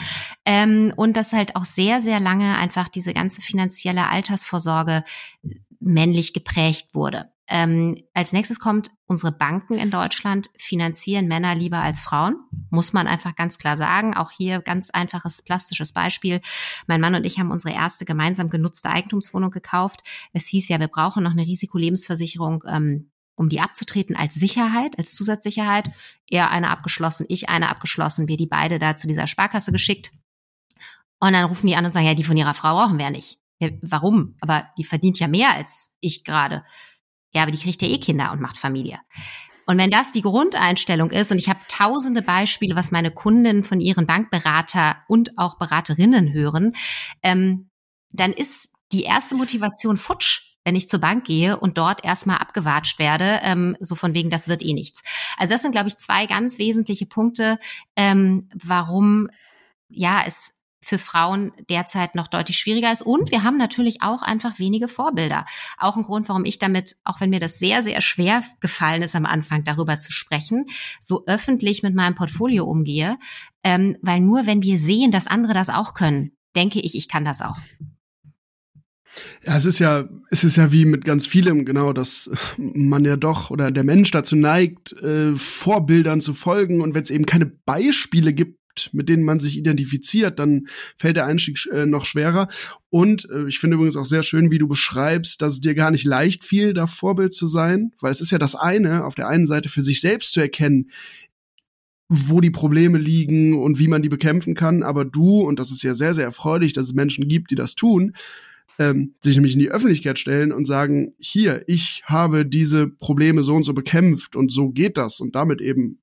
Ähm, und dass halt auch sehr, sehr lange einfach diese ganze finanzielle Altersvorsorge männlich geprägt wurde. Ähm, als nächstes kommt, unsere Banken in Deutschland finanzieren Männer lieber als Frauen. Muss man einfach ganz klar sagen. Auch hier ganz einfaches plastisches Beispiel. Mein Mann und ich haben unsere erste gemeinsam genutzte Eigentumswohnung gekauft. Es hieß ja, wir brauchen noch eine Risikolebensversicherung, ähm, um die abzutreten als Sicherheit, als Zusatzsicherheit. Er eine abgeschlossen, ich eine abgeschlossen. Wir die beide da zu dieser Sparkasse geschickt. Und dann rufen die an und sagen, ja, die von ihrer Frau brauchen wir ja nicht. Ja, warum? Aber die verdient ja mehr als ich gerade. Ja, aber die kriegt ja eh Kinder und macht Familie. Und wenn das die Grundeinstellung ist, und ich habe tausende Beispiele, was meine Kunden von ihren Bankberater und auch Beraterinnen hören, ähm, dann ist die erste Motivation futsch, wenn ich zur Bank gehe und dort erstmal abgewatscht werde, ähm, so von wegen, das wird eh nichts. Also das sind, glaube ich, zwei ganz wesentliche Punkte, ähm, warum ja es für Frauen derzeit noch deutlich schwieriger ist. Und wir haben natürlich auch einfach wenige Vorbilder. Auch ein Grund, warum ich damit, auch wenn mir das sehr, sehr schwer gefallen ist am Anfang, darüber zu sprechen, so öffentlich mit meinem Portfolio umgehe. Ähm, weil nur wenn wir sehen, dass andere das auch können, denke ich, ich kann das auch. Ja, es ist ja, es ist ja wie mit ganz vielem, genau, dass man ja doch oder der Mensch dazu neigt, äh, Vorbildern zu folgen und wenn es eben keine Beispiele gibt, mit denen man sich identifiziert, dann fällt der Einstieg äh, noch schwerer. Und äh, ich finde übrigens auch sehr schön, wie du beschreibst, dass es dir gar nicht leicht fiel, da Vorbild zu sein, weil es ist ja das eine, auf der einen Seite für sich selbst zu erkennen, wo die Probleme liegen und wie man die bekämpfen kann, aber du, und das ist ja sehr, sehr erfreulich, dass es Menschen gibt, die das tun, ähm, sich nämlich in die Öffentlichkeit stellen und sagen, hier, ich habe diese Probleme so und so bekämpft und so geht das und damit eben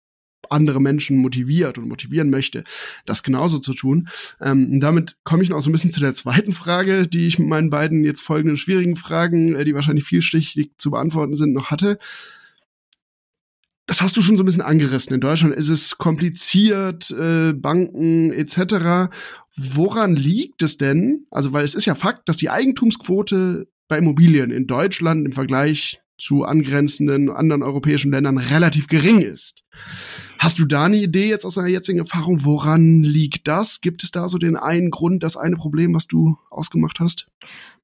andere Menschen motiviert und motivieren möchte, das genauso zu tun. Ähm, und damit komme ich noch so ein bisschen zu der zweiten Frage, die ich mit meinen beiden jetzt folgenden schwierigen Fragen, äh, die wahrscheinlich vielstichig zu beantworten sind, noch hatte. Das hast du schon so ein bisschen angerissen. In Deutschland ist es kompliziert, äh, Banken etc. Woran liegt es denn? Also, weil es ist ja Fakt, dass die Eigentumsquote bei Immobilien in Deutschland im Vergleich zu angrenzenden anderen europäischen Ländern relativ gering ist. Hast du da eine Idee jetzt aus deiner jetzigen Erfahrung, woran liegt das? Gibt es da so den einen Grund, das eine Problem, was du ausgemacht hast?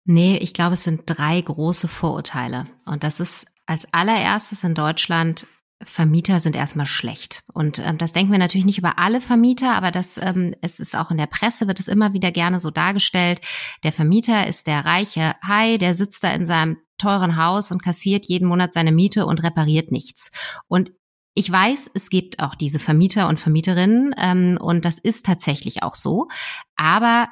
Nee, ich glaube, es sind drei große Vorurteile. Und das ist als allererstes in Deutschland Vermieter sind erstmal schlecht. Und ähm, das denken wir natürlich nicht über alle Vermieter, aber das ähm, es ist auch in der Presse, wird es immer wieder gerne so dargestellt. Der Vermieter ist der reiche Hai, der sitzt da in seinem teuren Haus und kassiert jeden Monat seine Miete und repariert nichts. Und ich weiß, es gibt auch diese Vermieter und Vermieterinnen ähm, und das ist tatsächlich auch so. Aber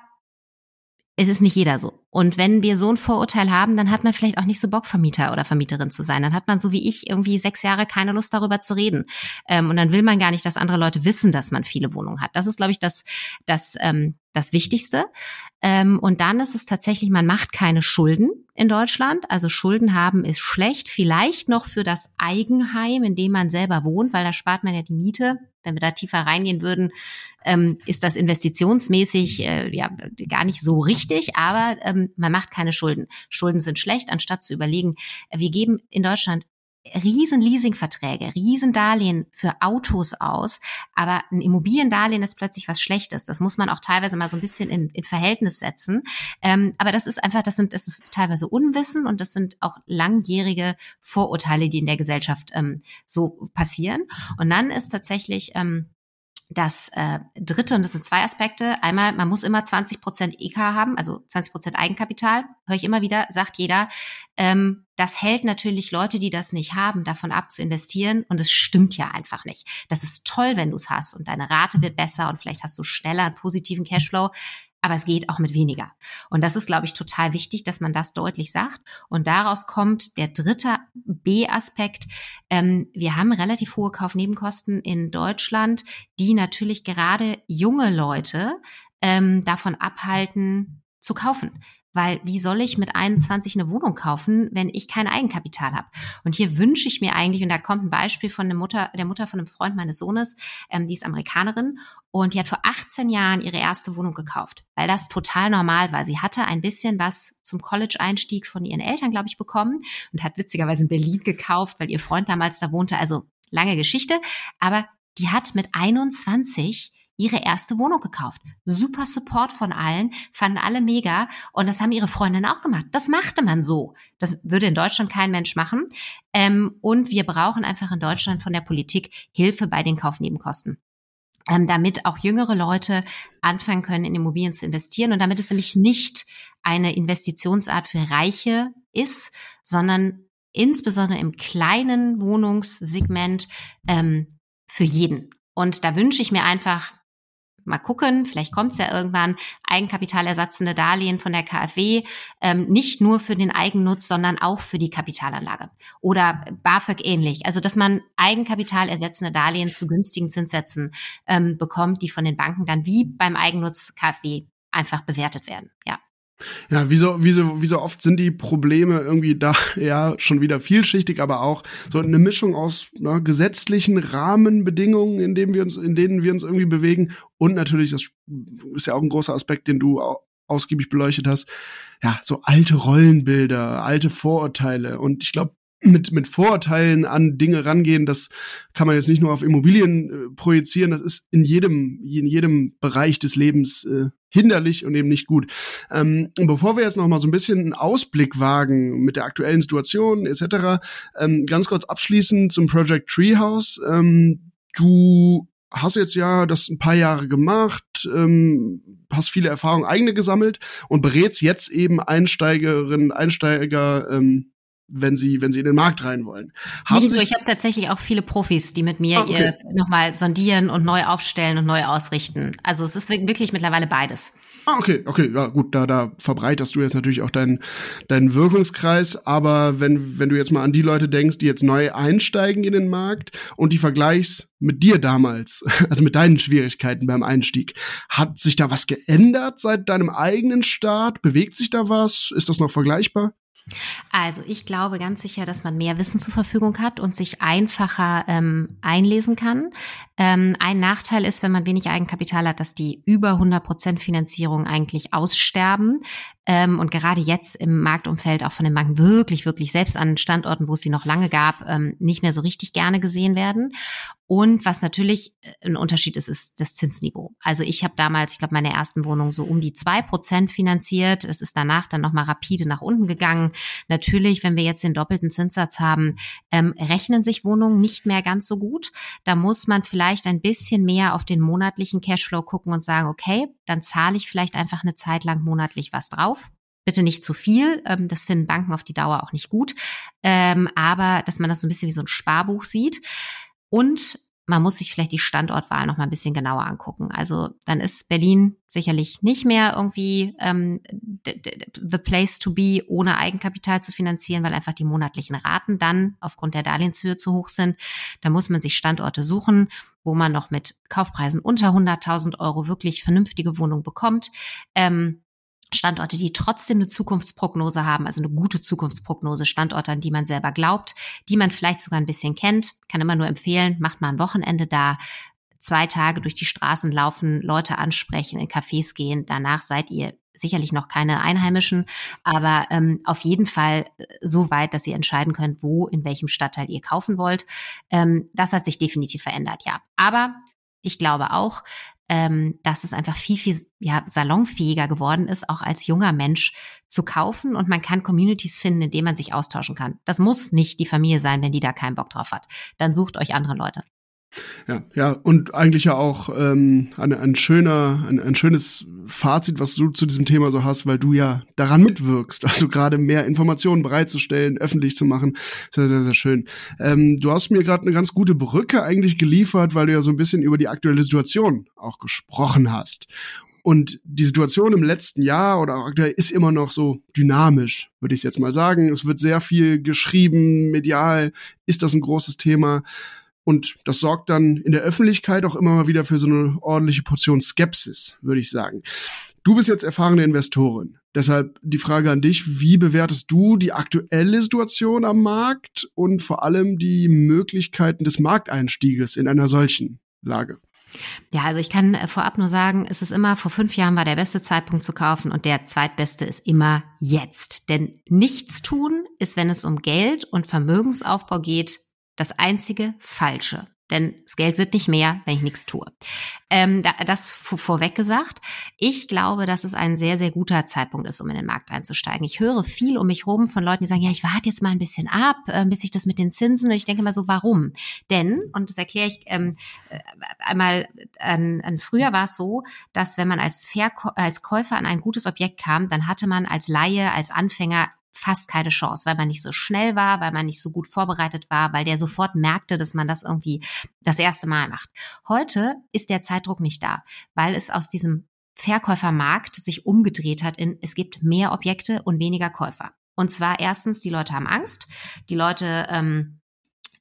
es ist nicht jeder so. Und wenn wir so ein Vorurteil haben, dann hat man vielleicht auch nicht so Bock, Vermieter oder Vermieterin zu sein. Dann hat man so wie ich irgendwie sechs Jahre keine Lust darüber zu reden. Ähm, und dann will man gar nicht, dass andere Leute wissen, dass man viele Wohnungen hat. Das ist, glaube ich, das, das, ähm, das Wichtigste. Ähm, und dann ist es tatsächlich, man macht keine Schulden in Deutschland. Also Schulden haben ist schlecht. Vielleicht noch für das Eigenheim, in dem man selber wohnt, weil da spart man ja die Miete wenn wir da tiefer reingehen würden, ähm, ist das investitionsmäßig äh, ja gar nicht so richtig, aber ähm, man macht keine Schulden. Schulden sind schlecht, anstatt zu überlegen, wir geben in Deutschland riesen Leasingverträge, riesen Darlehen für Autos aus, aber ein Immobiliendarlehen ist plötzlich was Schlechtes. Das muss man auch teilweise mal so ein bisschen in, in Verhältnis setzen. Ähm, aber das ist einfach, das sind, das ist teilweise Unwissen und das sind auch langjährige Vorurteile, die in der Gesellschaft ähm, so passieren. Und dann ist tatsächlich ähm, das äh, dritte, und das sind zwei Aspekte. Einmal, man muss immer 20 Prozent EK haben, also 20 Prozent Eigenkapital. Höre ich immer wieder, sagt jeder. Ähm, das hält natürlich Leute, die das nicht haben, davon ab zu investieren. Und es stimmt ja einfach nicht. Das ist toll, wenn du es hast und deine Rate wird besser und vielleicht hast du schneller einen positiven Cashflow aber es geht auch mit weniger. Und das ist, glaube ich, total wichtig, dass man das deutlich sagt. Und daraus kommt der dritte B-Aspekt. Ähm, wir haben relativ hohe Kaufnebenkosten in Deutschland, die natürlich gerade junge Leute ähm, davon abhalten, zu kaufen weil wie soll ich mit 21 eine Wohnung kaufen, wenn ich kein Eigenkapital habe? Und hier wünsche ich mir eigentlich, und da kommt ein Beispiel von der Mutter, der Mutter von einem Freund meines Sohnes, ähm, die ist Amerikanerin und die hat vor 18 Jahren ihre erste Wohnung gekauft, weil das total normal war. Sie hatte ein bisschen was zum College-Einstieg von ihren Eltern, glaube ich, bekommen und hat witzigerweise in Berlin gekauft, weil ihr Freund damals da wohnte. Also lange Geschichte, aber die hat mit 21 ihre erste Wohnung gekauft. Super Support von allen, fanden alle mega und das haben ihre Freundinnen auch gemacht. Das machte man so. Das würde in Deutschland kein Mensch machen. Ähm, und wir brauchen einfach in Deutschland von der Politik Hilfe bei den Kaufnebenkosten. Ähm, damit auch jüngere Leute anfangen können, in Immobilien zu investieren und damit es nämlich nicht eine Investitionsart für Reiche ist, sondern insbesondere im kleinen Wohnungssegment ähm, für jeden. Und da wünsche ich mir einfach mal gucken, vielleicht kommt es ja irgendwann, eigenkapitalersatzende Darlehen von der KfW, ähm, nicht nur für den Eigennutz, sondern auch für die Kapitalanlage. Oder BAföG ähnlich. Also, dass man eigenkapitalersetzende Darlehen zu günstigen Zinssätzen ähm, bekommt, die von den Banken dann wie beim Eigennutz KfW einfach bewertet werden. Ja. Ja, wie so, wie, so, wie so oft sind die Probleme irgendwie da ja schon wieder vielschichtig, aber auch so eine Mischung aus ne, gesetzlichen Rahmenbedingungen, in denen wir uns, in denen wir uns irgendwie bewegen. Und natürlich, das ist ja auch ein großer Aspekt, den du ausgiebig beleuchtet hast. Ja, so alte Rollenbilder, alte Vorurteile. Und ich glaube, mit, mit Vorurteilen an Dinge rangehen. Das kann man jetzt nicht nur auf Immobilien äh, projizieren, das ist in jedem, in jedem Bereich des Lebens äh, hinderlich und eben nicht gut. Ähm, bevor wir jetzt noch mal so ein bisschen einen Ausblick wagen mit der aktuellen Situation etc., ähm, ganz kurz abschließend zum Project Treehouse. Ähm, du hast jetzt ja das ein paar Jahre gemacht, ähm, hast viele Erfahrungen eigene gesammelt und berätst jetzt eben Einsteigerinnen, Einsteiger ähm, wenn sie, wenn sie in den Markt rein wollen. Haben Nicht so, ich habe tatsächlich auch viele Profis, die mit mir ah, okay. ihr nochmal sondieren und neu aufstellen und neu ausrichten. Also es ist wirklich mittlerweile beides. Ah, okay, okay, ja gut, da, da verbreiterst du jetzt natürlich auch deinen, deinen Wirkungskreis, aber wenn, wenn du jetzt mal an die Leute denkst, die jetzt neu einsteigen in den Markt und die vergleichst mit dir damals, also mit deinen Schwierigkeiten beim Einstieg, hat sich da was geändert seit deinem eigenen Start? Bewegt sich da was? Ist das noch vergleichbar? Also ich glaube ganz sicher, dass man mehr Wissen zur Verfügung hat und sich einfacher ähm, einlesen kann. Ähm, ein Nachteil ist, wenn man wenig Eigenkapital hat, dass die über 100 Prozent Finanzierung eigentlich aussterben. Ähm, und gerade jetzt im Marktumfeld auch von den Banken wirklich, wirklich selbst an Standorten, wo es sie noch lange gab, ähm, nicht mehr so richtig gerne gesehen werden. Und was natürlich äh, ein Unterschied ist, ist das Zinsniveau. Also ich habe damals, ich glaube, meine ersten Wohnungen so um die zwei Prozent finanziert. Es ist danach dann nochmal rapide nach unten gegangen. Natürlich, wenn wir jetzt den doppelten Zinssatz haben, ähm, rechnen sich Wohnungen nicht mehr ganz so gut. Da muss man vielleicht ein bisschen mehr auf den monatlichen Cashflow gucken und sagen, okay, dann zahle ich vielleicht einfach eine Zeit lang monatlich was drauf. Bitte nicht zu viel. Ähm, das finden Banken auf die Dauer auch nicht gut. Ähm, aber dass man das so ein bisschen wie so ein Sparbuch sieht. Und man muss sich vielleicht die Standortwahl noch mal ein bisschen genauer angucken. Also dann ist Berlin sicherlich nicht mehr irgendwie ähm, the place to be, ohne Eigenkapital zu finanzieren, weil einfach die monatlichen Raten dann aufgrund der Darlehenshöhe zu hoch sind. Da muss man sich Standorte suchen, wo man noch mit Kaufpreisen unter 100.000 Euro wirklich vernünftige Wohnung bekommt. Ähm, Standorte, die trotzdem eine Zukunftsprognose haben, also eine gute Zukunftsprognose, Standorte, an die man selber glaubt, die man vielleicht sogar ein bisschen kennt, kann immer nur empfehlen, macht mal ein Wochenende da, zwei Tage durch die Straßen laufen, Leute ansprechen, in Cafés gehen, danach seid ihr sicherlich noch keine Einheimischen, aber ähm, auf jeden Fall so weit, dass ihr entscheiden könnt, wo, in welchem Stadtteil ihr kaufen wollt. Ähm, das hat sich definitiv verändert, ja. Aber ich glaube auch, ähm, dass es einfach viel, viel ja, salonfähiger geworden ist, auch als junger Mensch zu kaufen. Und man kann Communities finden, in denen man sich austauschen kann. Das muss nicht die Familie sein, wenn die da keinen Bock drauf hat. Dann sucht euch andere Leute. Ja, ja, und eigentlich ja auch ähm, ein, ein schöner, ein, ein schönes Fazit, was du zu diesem Thema so hast, weil du ja daran mitwirkst, also gerade mehr Informationen bereitzustellen, öffentlich zu machen. Sehr, sehr, sehr schön. Ähm, du hast mir gerade eine ganz gute Brücke eigentlich geliefert, weil du ja so ein bisschen über die aktuelle Situation auch gesprochen hast. Und die Situation im letzten Jahr oder auch aktuell ist immer noch so dynamisch, würde ich jetzt mal sagen. Es wird sehr viel geschrieben, medial ist das ein großes Thema. Und das sorgt dann in der Öffentlichkeit auch immer mal wieder für so eine ordentliche Portion Skepsis, würde ich sagen. Du bist jetzt erfahrene Investorin. Deshalb die Frage an dich, wie bewertest du die aktuelle Situation am Markt und vor allem die Möglichkeiten des Markteinstieges in einer solchen Lage? Ja, also ich kann äh, vorab nur sagen, es ist immer, vor fünf Jahren war der beste Zeitpunkt zu kaufen und der zweitbeste ist immer jetzt. Denn nichts tun ist, wenn es um Geld und Vermögensaufbau geht, das einzige Falsche. Denn das Geld wird nicht mehr, wenn ich nichts tue. Ähm, das vorweg gesagt. Ich glaube, dass es ein sehr, sehr guter Zeitpunkt ist, um in den Markt einzusteigen. Ich höre viel um mich rum von Leuten, die sagen, ja, ich warte jetzt mal ein bisschen ab, äh, bis ich das mit den Zinsen. Und ich denke mal so, warum? Denn, und das erkläre ich ähm, äh, einmal, an, an früher war es so, dass wenn man als, als Käufer an ein gutes Objekt kam, dann hatte man als Laie, als Anfänger fast keine Chance, weil man nicht so schnell war, weil man nicht so gut vorbereitet war, weil der sofort merkte, dass man das irgendwie das erste Mal macht. Heute ist der Zeitdruck nicht da, weil es aus diesem Verkäufermarkt sich umgedreht hat in, es gibt mehr Objekte und weniger Käufer. Und zwar erstens, die Leute haben Angst, die Leute ähm,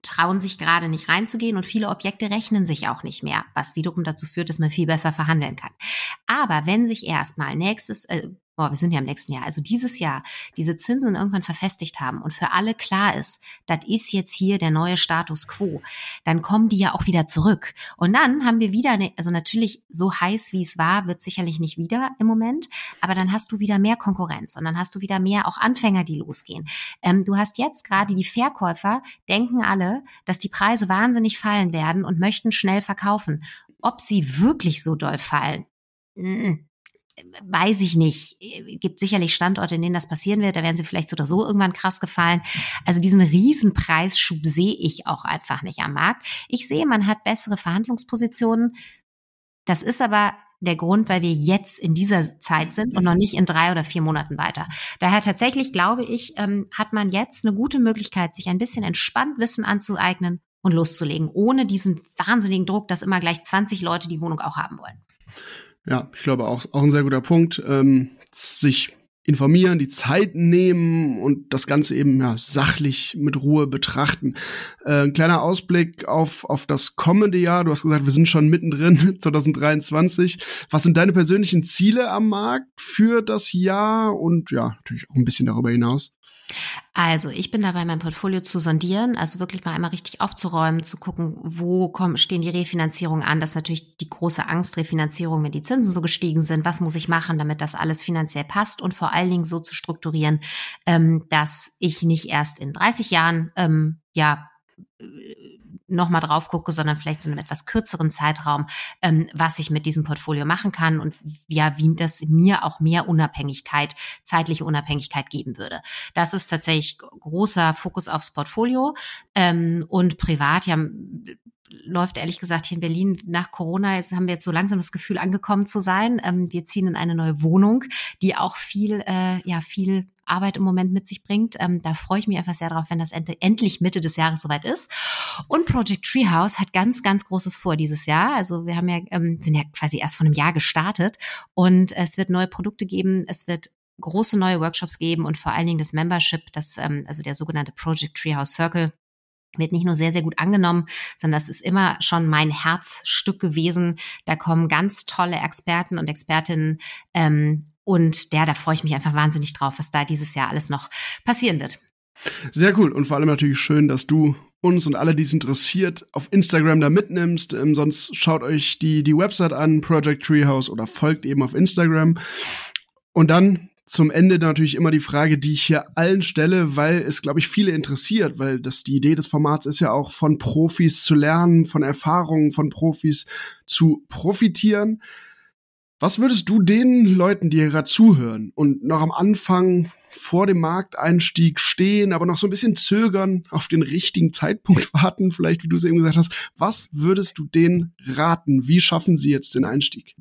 trauen sich gerade nicht reinzugehen und viele Objekte rechnen sich auch nicht mehr, was wiederum dazu führt, dass man viel besser verhandeln kann. Aber wenn sich erstmal nächstes, äh, boah, wir sind ja im nächsten Jahr, also dieses Jahr, diese Zinsen irgendwann verfestigt haben und für alle klar ist, das ist jetzt hier der neue Status quo, dann kommen die ja auch wieder zurück. Und dann haben wir wieder, eine, also natürlich so heiß wie es war, wird sicherlich nicht wieder im Moment, aber dann hast du wieder mehr Konkurrenz und dann hast du wieder mehr auch Anfänger, die losgehen. Ähm, du hast jetzt gerade die Verkäufer, denken alle, dass die Preise wahnsinnig fallen werden und möchten schnell verkaufen. Ob sie wirklich so doll fallen, weiß ich nicht. Gibt sicherlich Standorte, in denen das passieren wird. Da werden sie vielleicht so oder so irgendwann krass gefallen. Also diesen Riesenpreisschub sehe ich auch einfach nicht am Markt. Ich sehe, man hat bessere Verhandlungspositionen. Das ist aber der Grund, weil wir jetzt in dieser Zeit sind und noch nicht in drei oder vier Monaten weiter. Daher tatsächlich glaube ich, ähm, hat man jetzt eine gute Möglichkeit, sich ein bisschen entspannt Wissen anzueignen und loszulegen, ohne diesen wahnsinnigen Druck, dass immer gleich 20 Leute die Wohnung auch haben wollen. Ja, ich glaube auch, auch ein sehr guter Punkt, ähm, sich informieren, die Zeit nehmen und das Ganze eben ja, sachlich mit Ruhe betrachten. Äh, ein kleiner Ausblick auf, auf das kommende Jahr. Du hast gesagt, wir sind schon mittendrin, 2023. Was sind deine persönlichen Ziele am Markt für das Jahr und ja, natürlich auch ein bisschen darüber hinaus? Also ich bin dabei, mein Portfolio zu sondieren, also wirklich mal einmal richtig aufzuräumen, zu gucken, wo kommen, stehen die Refinanzierungen an. Das ist natürlich die große Angst, Refinanzierung, wenn die Zinsen so gestiegen sind. Was muss ich machen, damit das alles finanziell passt und vor allen Dingen so zu strukturieren, ähm, dass ich nicht erst in 30 Jahren ähm, ja nochmal drauf gucke, sondern vielleicht so einem etwas kürzeren Zeitraum, ähm, was ich mit diesem Portfolio machen kann und ja, wie das mir auch mehr Unabhängigkeit, zeitliche Unabhängigkeit geben würde. Das ist tatsächlich großer Fokus aufs Portfolio ähm, und privat, ja, läuft ehrlich gesagt hier in Berlin nach Corona. Jetzt haben wir jetzt so langsam das Gefühl angekommen zu sein. Ähm, wir ziehen in eine neue Wohnung, die auch viel, äh, ja, viel Arbeit im Moment mit sich bringt. Ähm, da freue ich mich einfach sehr drauf, wenn das end endlich Mitte des Jahres soweit ist. Und Project Treehouse hat ganz, ganz Großes vor dieses Jahr. Also wir haben ja, ähm, sind ja quasi erst vor einem Jahr gestartet und es wird neue Produkte geben. Es wird große neue Workshops geben und vor allen Dingen das Membership, das, ähm, also der sogenannte Project Treehouse Circle, wird nicht nur sehr, sehr gut angenommen, sondern das ist immer schon mein Herzstück gewesen. Da kommen ganz tolle Experten und Expertinnen ähm, und der, da freue ich mich einfach wahnsinnig drauf, was da dieses Jahr alles noch passieren wird. Sehr cool und vor allem natürlich schön, dass du uns und alle, die es interessiert, auf Instagram da mitnimmst. Ähm, sonst schaut euch die, die Website an, Project Treehouse oder folgt eben auf Instagram. Und dann zum Ende natürlich immer die Frage, die ich hier allen stelle, weil es, glaube ich, viele interessiert, weil das die Idee des Formats ist ja auch von Profis zu lernen, von Erfahrungen von Profis zu profitieren. Was würdest du den Leuten, die hier gerade zuhören und noch am Anfang vor dem Markteinstieg stehen, aber noch so ein bisschen zögern, auf den richtigen Zeitpunkt warten, vielleicht wie du es eben gesagt hast, was würdest du denen raten? Wie schaffen sie jetzt den Einstieg?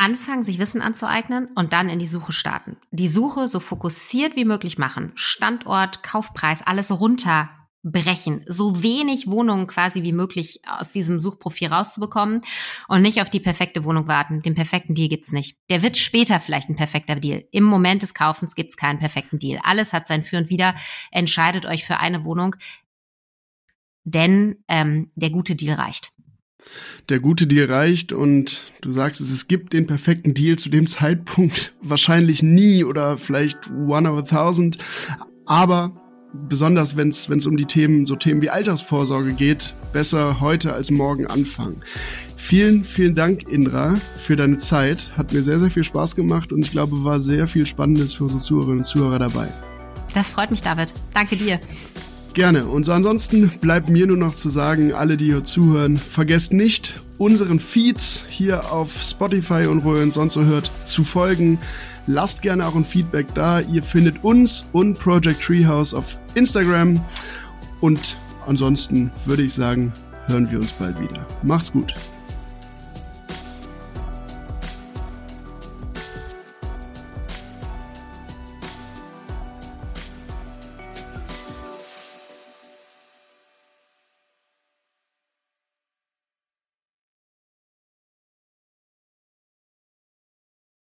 Anfangen, sich Wissen anzueignen und dann in die Suche starten. Die Suche so fokussiert wie möglich machen. Standort, Kaufpreis, alles runterbrechen. So wenig Wohnungen quasi wie möglich aus diesem Suchprofil rauszubekommen und nicht auf die perfekte Wohnung warten. Den perfekten Deal gibt's nicht. Der wird später vielleicht ein perfekter Deal. Im Moment des Kaufens gibt's keinen perfekten Deal. Alles hat sein Für und Wider. Entscheidet euch für eine Wohnung, denn ähm, der gute Deal reicht der gute Deal reicht und du sagst es, es gibt den perfekten Deal zu dem Zeitpunkt wahrscheinlich nie oder vielleicht one of a thousand, aber besonders wenn es um die Themen, so Themen wie Altersvorsorge geht, besser heute als morgen anfangen. Vielen, vielen Dank, Indra, für deine Zeit. Hat mir sehr, sehr viel Spaß gemacht und ich glaube, war sehr viel Spannendes für unsere Zuhörerinnen und Zuhörer dabei. Das freut mich, David. Danke dir. Gerne. Und ansonsten bleibt mir nur noch zu sagen, alle, die hier zuhören, vergesst nicht, unseren Feeds hier auf Spotify und wo ihr uns sonst so hört, zu folgen. Lasst gerne auch ein Feedback da. Ihr findet uns und Project Treehouse auf Instagram. Und ansonsten würde ich sagen, hören wir uns bald wieder. Macht's gut.